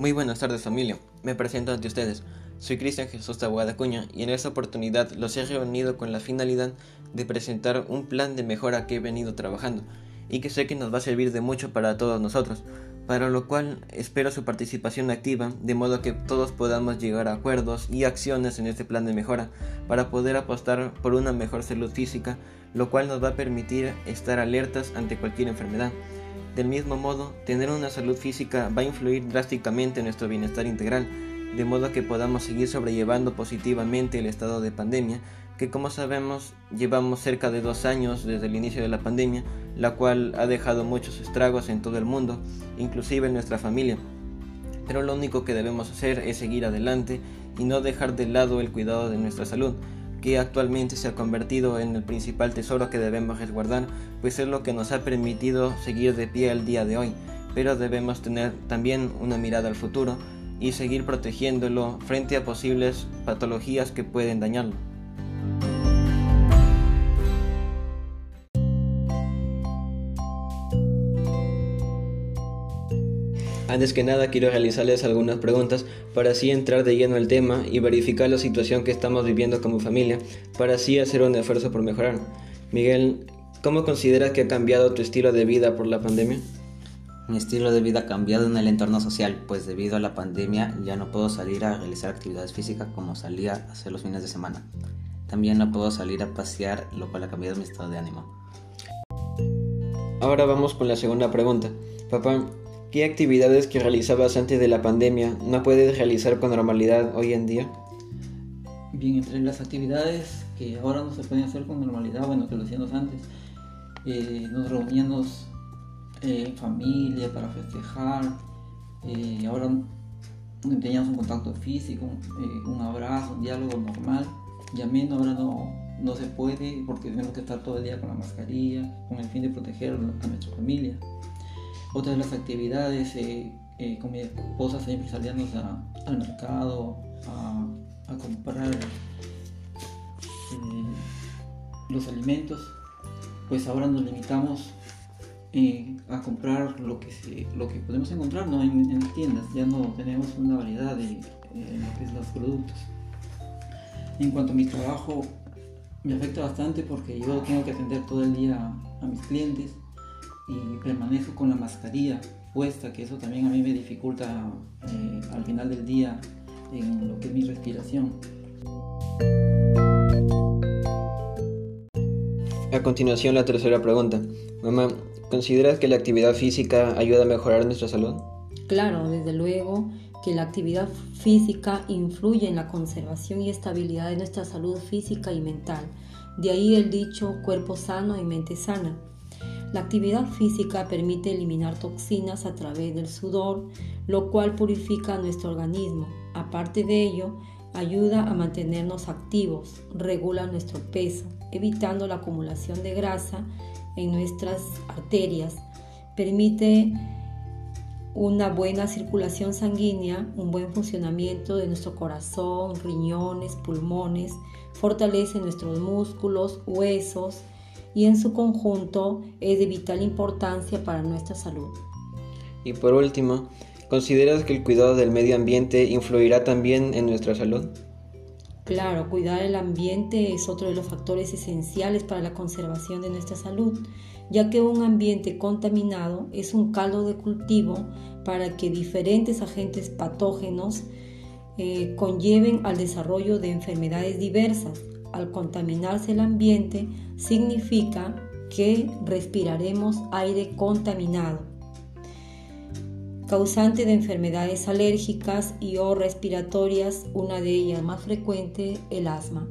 Muy buenas tardes familia, me presento ante ustedes. Soy Cristian Jesús Taboada Cuña y en esta oportunidad los he reunido con la finalidad de presentar un plan de mejora que he venido trabajando y que sé que nos va a servir de mucho para todos nosotros, para lo cual espero su participación activa de modo que todos podamos llegar a acuerdos y acciones en este plan de mejora para poder apostar por una mejor salud física, lo cual nos va a permitir estar alertas ante cualquier enfermedad. Del mismo modo, tener una salud física va a influir drásticamente en nuestro bienestar integral, de modo que podamos seguir sobrellevando positivamente el estado de pandemia, que como sabemos llevamos cerca de dos años desde el inicio de la pandemia, la cual ha dejado muchos estragos en todo el mundo, inclusive en nuestra familia. Pero lo único que debemos hacer es seguir adelante y no dejar de lado el cuidado de nuestra salud, que actualmente se ha convertido en el principal tesoro que debemos resguardar, pues es lo que nos ha permitido seguir de pie al día de hoy, pero debemos tener también una mirada al futuro y seguir protegiéndolo frente a posibles patologías que pueden dañarlo. Antes que nada quiero realizarles algunas preguntas para así entrar de lleno al tema y verificar la situación que estamos viviendo como familia, para así hacer un esfuerzo por mejorar. Miguel, ¿cómo consideras que ha cambiado tu estilo de vida por la pandemia? Mi estilo de vida ha cambiado en el entorno social, pues debido a la pandemia ya no puedo salir a realizar actividades físicas como salía a hacer los fines de semana. También no puedo salir a pasear, lo cual ha cambiado mi estado de ánimo. Ahora vamos con la segunda pregunta. Papá, ¿Qué actividades que realizabas antes de la pandemia no puedes realizar con normalidad hoy en día? Bien, entre las actividades que ahora no se pueden hacer con normalidad, bueno, que lo hacíamos antes, eh, nos reuníamos eh, en familia para festejar, eh, ahora teníamos un contacto físico, un abrazo, un diálogo normal, ya menos ahora no, no se puede porque tenemos que estar todo el día con la mascarilla, con el fin de proteger a nuestra familia. Otra de las actividades, eh, eh, con mi esposa siempre salíamos al mercado a, comprar eh, los alimentos, pues ahora nos limitamos a comprar lo que, se, lo que podemos encontrar ¿no? en, tiendas, ya no tenemos una variedad de los productos. En cuanto a mi trabajo, me afecta bastante porque yo tengo que atender todo el día a mis clientes y permanezco con la mascarilla puesta, que eso también a mí me dificulta eh, al final del día en lo que es mi respiración. A continuación la tercera pregunta. Mamá, ¿consideras que la actividad física ayuda a mejorar nuestra salud? Claro, desde luego que la actividad física influye en la conservación y estabilidad de nuestra salud física y mental. De ahí el dicho cuerpo sano y mente sana. La actividad física permite eliminar toxinas a través del sudor, lo cual purifica nuestro organismo. Aparte de ello, ayuda a mantenernos activos, regula nuestro peso, evitando la acumulación de grasa en nuestras arterias, permite una buena circulación sanguínea, un buen funcionamiento de nuestro corazón, riñones, pulmones, fortalece nuestros músculos, huesos, y en su conjunto es de vital importancia para nuestra salud. Y por último, ¿consideras que el cuidado del medio ambiente influirá también en nuestra salud? Claro, cuidar el ambiente es otro de los factores esenciales para la conservación de nuestra salud, ya que un ambiente contaminado es un caldo de cultivo para que diferentes agentes patógenos eh, conlleven al desarrollo de enfermedades diversas, al contaminarse el ambiente significa que respiraremos aire contaminado, causante de enfermedades alérgicas y o respiratorias, una de ellas más frecuente, el asma.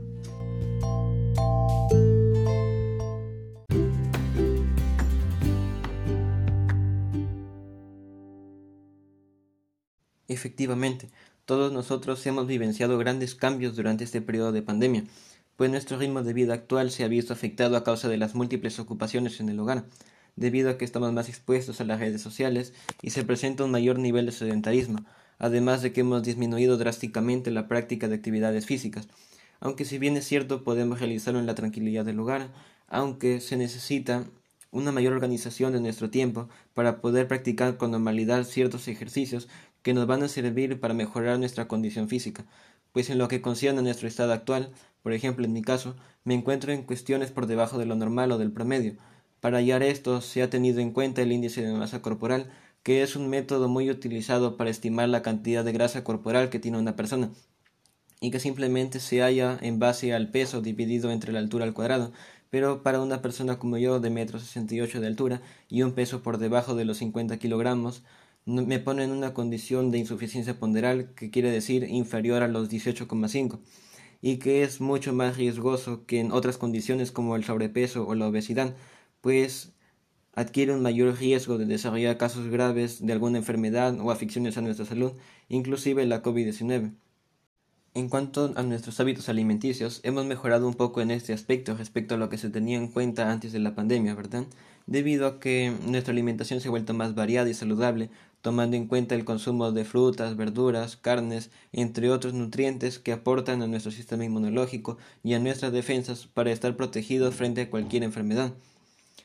Efectivamente, todos nosotros hemos vivenciado grandes cambios durante este periodo de pandemia pues nuestro ritmo de vida actual se ha visto afectado a causa de las múltiples ocupaciones en el hogar, debido a que estamos más expuestos a las redes sociales y se presenta un mayor nivel de sedentarismo, además de que hemos disminuido drásticamente la práctica de actividades físicas. Aunque si bien es cierto podemos realizarlo en la tranquilidad del hogar, aunque se necesita una mayor organización de nuestro tiempo para poder practicar con normalidad ciertos ejercicios que nos van a servir para mejorar nuestra condición física, pues en lo que concierne a nuestro estado actual, por ejemplo en mi caso, me encuentro en cuestiones por debajo de lo normal o del promedio. Para hallar esto se ha tenido en cuenta el índice de masa corporal, que es un método muy utilizado para estimar la cantidad de grasa corporal que tiene una persona, y que simplemente se halla en base al peso dividido entre la altura al cuadrado, pero para una persona como yo de metro sesenta y ocho de altura y un peso por debajo de los 50 kilogramos, me pone en una condición de insuficiencia ponderal, que quiere decir inferior a los 18,5, y que es mucho más riesgoso que en otras condiciones como el sobrepeso o la obesidad, pues adquiere un mayor riesgo de desarrollar casos graves de alguna enfermedad o afecciones a nuestra salud, inclusive la COVID-19. En cuanto a nuestros hábitos alimenticios, hemos mejorado un poco en este aspecto respecto a lo que se tenía en cuenta antes de la pandemia, ¿verdad? Debido a que nuestra alimentación se ha vuelto más variada y saludable, tomando en cuenta el consumo de frutas, verduras, carnes, entre otros nutrientes que aportan a nuestro sistema inmunológico y a nuestras defensas para estar protegidos frente a cualquier enfermedad.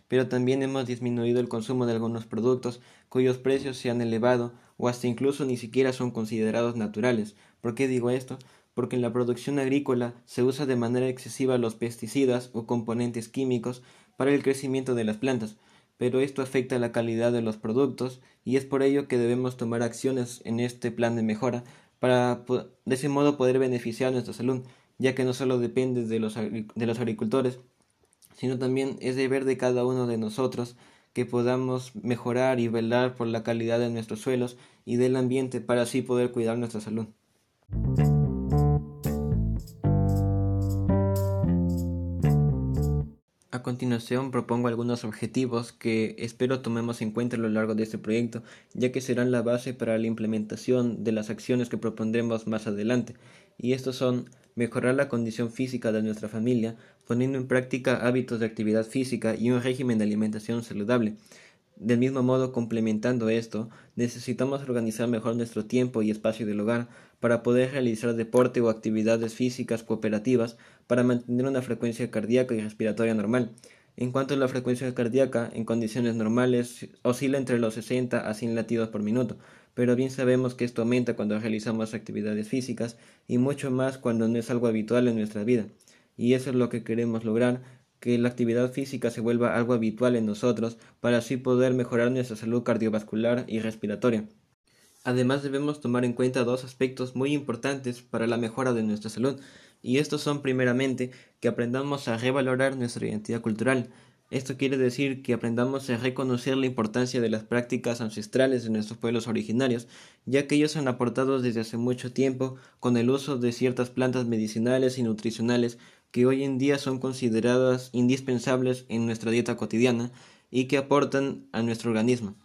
Pero también hemos disminuido el consumo de algunos productos cuyos precios se han elevado o hasta incluso ni siquiera son considerados naturales. ¿Por qué digo esto? Porque en la producción agrícola se usa de manera excesiva los pesticidas o componentes químicos para el crecimiento de las plantas, pero esto afecta la calidad de los productos y es por ello que debemos tomar acciones en este plan de mejora para de ese modo poder beneficiar nuestra salud, ya que no solo depende de los, de los agricultores, sino también es deber de cada uno de nosotros que podamos mejorar y velar por la calidad de nuestros suelos y del ambiente para así poder cuidar nuestra salud. Continuación propongo algunos objetivos que espero tomemos en cuenta a lo largo de este proyecto, ya que serán la base para la implementación de las acciones que propondremos más adelante, y estos son mejorar la condición física de nuestra familia, poniendo en práctica hábitos de actividad física y un régimen de alimentación saludable, del mismo modo, complementando esto, necesitamos organizar mejor nuestro tiempo y espacio del hogar para poder realizar deporte o actividades físicas cooperativas para mantener una frecuencia cardíaca y respiratoria normal. En cuanto a la frecuencia cardíaca, en condiciones normales oscila entre los 60 a 100 latidos por minuto, pero bien sabemos que esto aumenta cuando realizamos actividades físicas y mucho más cuando no es algo habitual en nuestra vida. Y eso es lo que queremos lograr que la actividad física se vuelva algo habitual en nosotros para así poder mejorar nuestra salud cardiovascular y respiratoria. Además debemos tomar en cuenta dos aspectos muy importantes para la mejora de nuestra salud, y estos son primeramente que aprendamos a revalorar nuestra identidad cultural. Esto quiere decir que aprendamos a reconocer la importancia de las prácticas ancestrales de nuestros pueblos originarios, ya que ellos han aportado desde hace mucho tiempo con el uso de ciertas plantas medicinales y nutricionales que hoy en día son consideradas indispensables en nuestra dieta cotidiana y que aportan a nuestro organismo.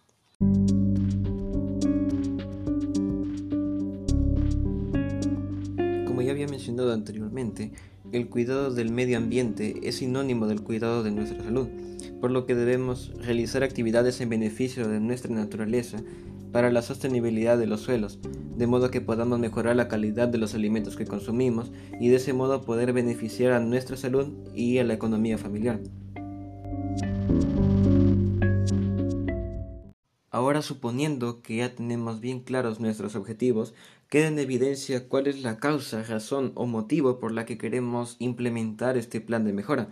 Como ya había mencionado anteriormente, el cuidado del medio ambiente es sinónimo del cuidado de nuestra salud, por lo que debemos realizar actividades en beneficio de nuestra naturaleza para la sostenibilidad de los suelos, de modo que podamos mejorar la calidad de los alimentos que consumimos y de ese modo poder beneficiar a nuestra salud y a la economía familiar. Ahora suponiendo que ya tenemos bien claros nuestros objetivos, queda en evidencia cuál es la causa, razón o motivo por la que queremos implementar este plan de mejora,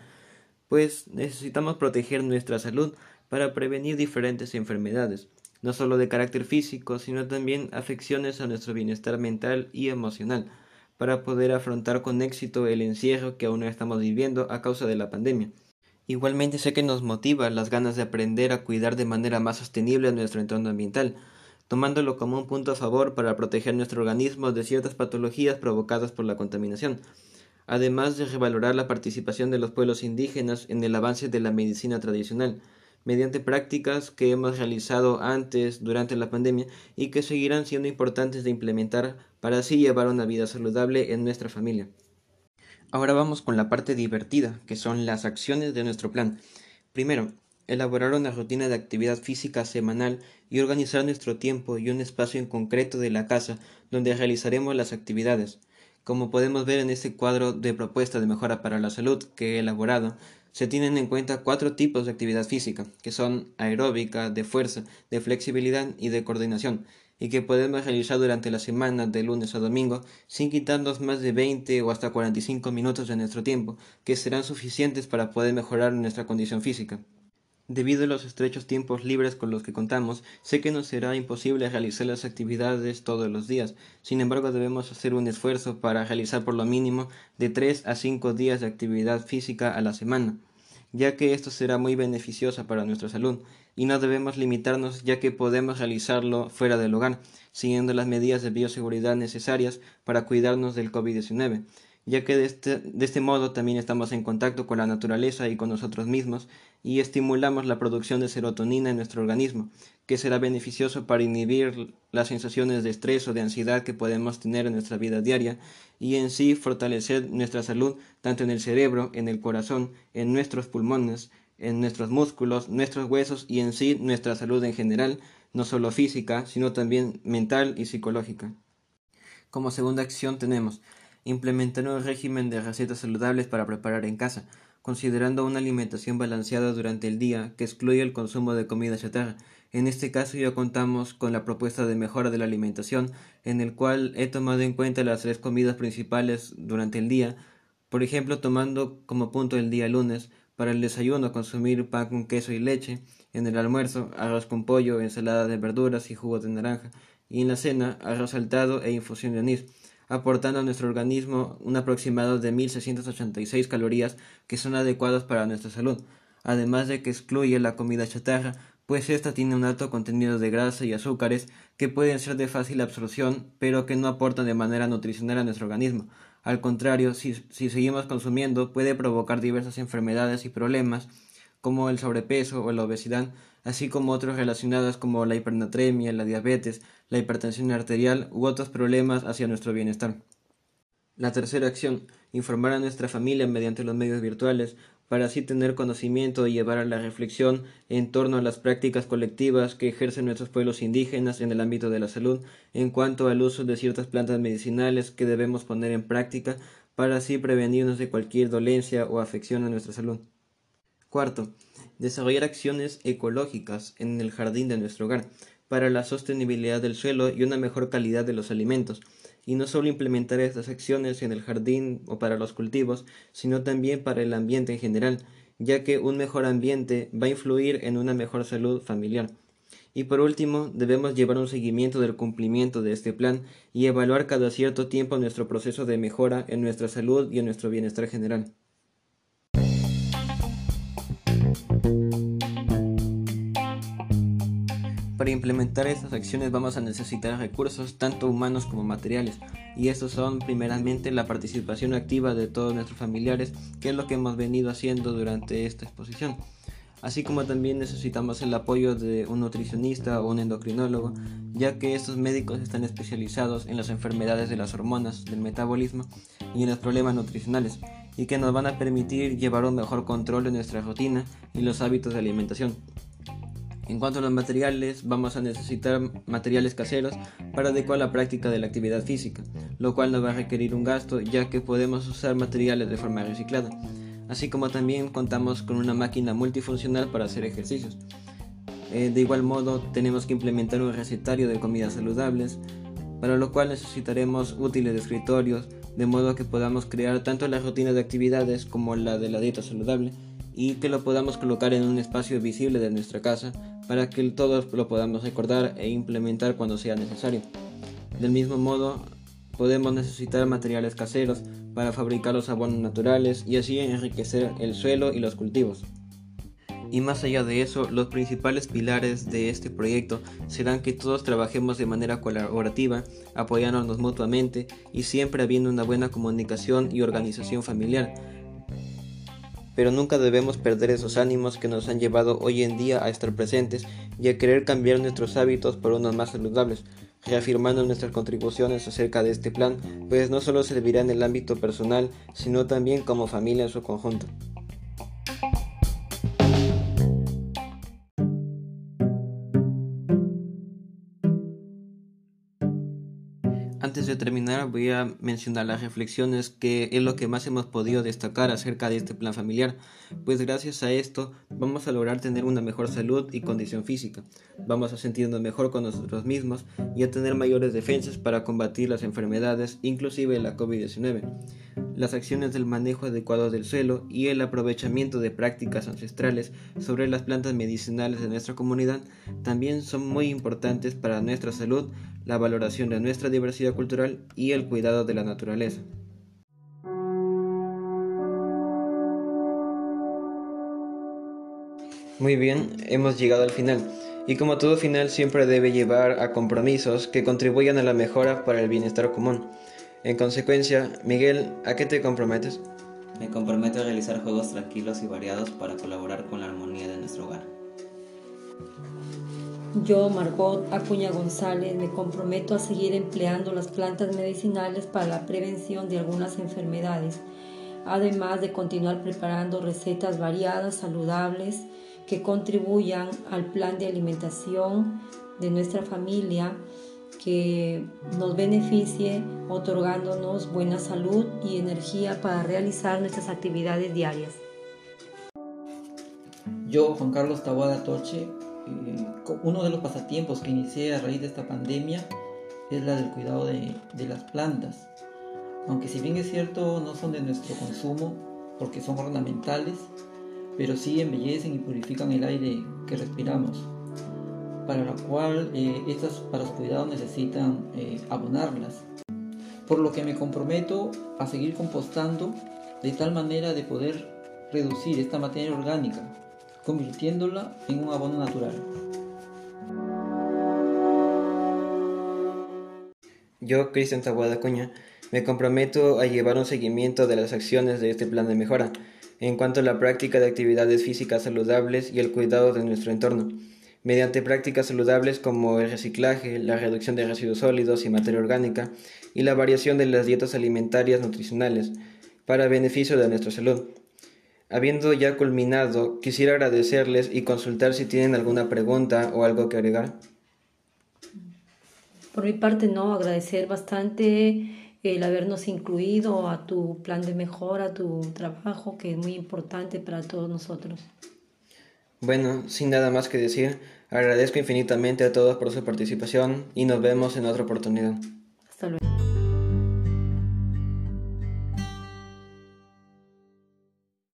pues necesitamos proteger nuestra salud para prevenir diferentes enfermedades, no solo de carácter físico, sino también afecciones a nuestro bienestar mental y emocional, para poder afrontar con éxito el encierro que aún estamos viviendo a causa de la pandemia. Igualmente sé que nos motiva las ganas de aprender a cuidar de manera más sostenible nuestro entorno ambiental, tomándolo como un punto a favor para proteger nuestro organismo de ciertas patologías provocadas por la contaminación, además de revalorar la participación de los pueblos indígenas en el avance de la medicina tradicional, mediante prácticas que hemos realizado antes, durante la pandemia y que seguirán siendo importantes de implementar para así llevar una vida saludable en nuestra familia. Ahora vamos con la parte divertida, que son las acciones de nuestro plan. Primero, elaborar una rutina de actividad física semanal y organizar nuestro tiempo y un espacio en concreto de la casa donde realizaremos las actividades. Como podemos ver en este cuadro de propuesta de mejora para la salud que he elaborado, se tienen en cuenta cuatro tipos de actividad física, que son aeróbica, de fuerza, de flexibilidad y de coordinación. y que podemos realizar durante la semana de lunes a domingo sin quitarnos más de 20 o hasta 45 minutos de nuestro tiempo, que serán suficientes para poder mejorar nuestra condición física. Debido a los estrechos tiempos libres con los que contamos, sé que nos será imposible realizar las actividades todos los días. Sin embargo, debemos hacer un esfuerzo para realizar por lo mínimo de 3 a 5 días de actividad física a la semana ya que esto será muy beneficioso para nuestra salud, y no debemos limitarnos ya que podemos realizarlo fuera del hogar, siguiendo las medidas de bioseguridad necesarias para cuidarnos del COVID-19 ya que de este, de este modo también estamos en contacto con la naturaleza y con nosotros mismos y estimulamos la producción de serotonina en nuestro organismo, que será beneficioso para inhibir las sensaciones de estrés o de ansiedad que podemos tener en nuestra vida diaria y en sí fortalecer nuestra salud tanto en el cerebro, en el corazón, en nuestros pulmones, en nuestros músculos, nuestros huesos y en sí nuestra salud en general, no solo física, sino también mental y psicológica. Como segunda acción tenemos implementar un régimen de recetas saludables para preparar en casa, considerando una alimentación balanceada durante el día que excluye el consumo de comida chatarra. En este caso ya contamos con la propuesta de mejora de la alimentación, en el cual he tomado en cuenta las tres comidas principales durante el día, por ejemplo tomando como punto el día lunes, para el desayuno consumir pan con queso y leche, en el almuerzo arroz con pollo, ensalada de verduras y jugo de naranja, y en la cena arroz saltado e infusión de anís aportando a nuestro organismo un aproximado de 1686 calorías que son adecuadas para nuestra salud, además de que excluye la comida chatarra, pues esta tiene un alto contenido de grasa y azúcares que pueden ser de fácil absorción, pero que no aportan de manera nutricional a nuestro organismo. Al contrario, si, si seguimos consumiendo, puede provocar diversas enfermedades y problemas, como el sobrepeso o la obesidad, así como otros relacionados como la hipernatremia, la diabetes, la hipertensión arterial u otros problemas hacia nuestro bienestar. La tercera acción, informar a nuestra familia mediante los medios virtuales para así tener conocimiento y llevar a la reflexión en torno a las prácticas colectivas que ejercen nuestros pueblos indígenas en el ámbito de la salud en cuanto al uso de ciertas plantas medicinales que debemos poner en práctica para así prevenirnos de cualquier dolencia o afección a nuestra salud. Cuarto, desarrollar acciones ecológicas en el jardín de nuestro hogar para la sostenibilidad del suelo y una mejor calidad de los alimentos, y no solo implementar estas acciones en el jardín o para los cultivos, sino también para el ambiente en general, ya que un mejor ambiente va a influir en una mejor salud familiar. Y por último, debemos llevar un seguimiento del cumplimiento de este plan y evaluar cada cierto tiempo nuestro proceso de mejora en nuestra salud y en nuestro bienestar general. Para implementar estas acciones vamos a necesitar recursos tanto humanos como materiales y estos son primeramente la participación activa de todos nuestros familiares que es lo que hemos venido haciendo durante esta exposición así como también necesitamos el apoyo de un nutricionista o un endocrinólogo, ya que estos médicos están especializados en las enfermedades de las hormonas, del metabolismo y en los problemas nutricionales, y que nos van a permitir llevar un mejor control de nuestra rutina y los hábitos de alimentación. En cuanto a los materiales, vamos a necesitar materiales caseros para adecuar la práctica de la actividad física, lo cual nos va a requerir un gasto ya que podemos usar materiales de forma reciclada, así como también contamos con una máquina multifuncional para hacer ejercicios. Eh, de igual modo, tenemos que implementar un recetario de comidas saludables, para lo cual necesitaremos útiles de escritorios, de modo que podamos crear tanto la rutina de actividades como la de la dieta saludable y que lo podamos colocar en un espacio visible de nuestra casa para que todos lo podamos recordar e implementar cuando sea necesario. Del mismo modo, podemos necesitar materiales caseros para fabricar los abonos naturales y así enriquecer el suelo y los cultivos. Y más allá de eso, los principales pilares de este proyecto serán que todos trabajemos de manera colaborativa, apoyándonos mutuamente y siempre habiendo una buena comunicación y organización familiar, pero nunca debemos perder esos ánimos que nos han llevado hoy en día a estar presentes y a querer cambiar nuestros hábitos por unos más saludables, reafirmando nuestras contribuciones acerca de este plan, pues no solo servirá en el ámbito personal, sino también como familia en su conjunto. Terminar voy a mencionar las reflexiones que es lo que más hemos podido destacar acerca de este plan familiar, pues gracias a esto vamos a lograr tener una mejor salud y condición física, vamos a sentirnos mejor con nosotros mismos y a tener mayores defensas para combatir las enfermedades, inclusive la COVID-19. Las acciones del manejo adecuado del suelo y el aprovechamiento de prácticas ancestrales sobre las plantas medicinales de nuestra comunidad también son muy importantes para nuestra salud, la valoración de nuestra diversidad cultural y el cuidado de la naturaleza. Muy bien, hemos llegado al final. Y como todo final siempre debe llevar a compromisos que contribuyan a la mejora para el bienestar común. En consecuencia, Miguel, ¿a qué te comprometes? Me comprometo a realizar juegos tranquilos y variados para colaborar con la armonía de nuestro hogar. Yo, Margot Acuña González, me comprometo a seguir empleando las plantas medicinales para la prevención de algunas enfermedades, además de continuar preparando recetas variadas, saludables, que contribuyan al plan de alimentación de nuestra familia, que nos beneficie otorgándonos buena salud y energía para realizar nuestras actividades diarias. Yo, Juan Carlos Tawada Toche, uno de los pasatiempos que inicié a raíz de esta pandemia es la del cuidado de, las plantas. Aunque si bien es cierto no son de nuestro consumo porque son ornamentales, pero sí embellecen y purifican el aire que respiramos, para lo cual eh, estas para su cuidado necesitan eh, abonarlas. Por lo que me comprometo a seguir compostando de tal manera de poder reducir esta materia orgánica convirtiéndola en un abono natural. Yo, Cristian Tabuada Cuña, me comprometo a llevar un seguimiento de las acciones de este plan de mejora en cuanto a la práctica de actividades físicas saludables y el cuidado de nuestro entorno, mediante prácticas saludables como el reciclaje, la reducción de residuos sólidos y materia orgánica y la variación de las dietas alimentarias nutricionales para beneficio de nuestra salud. Habiendo ya culminado, quisiera agradecerles y consultar si tienen alguna pregunta o algo que agregar. Por mi parte, no, agradecer bastante el habernos incluido a tu plan de mejora, a tu trabajo, que es muy importante para todos nosotros. Bueno, sin nada más que decir, agradezco infinitamente a todos por su participación y nos vemos en otra oportunidad. Hasta luego.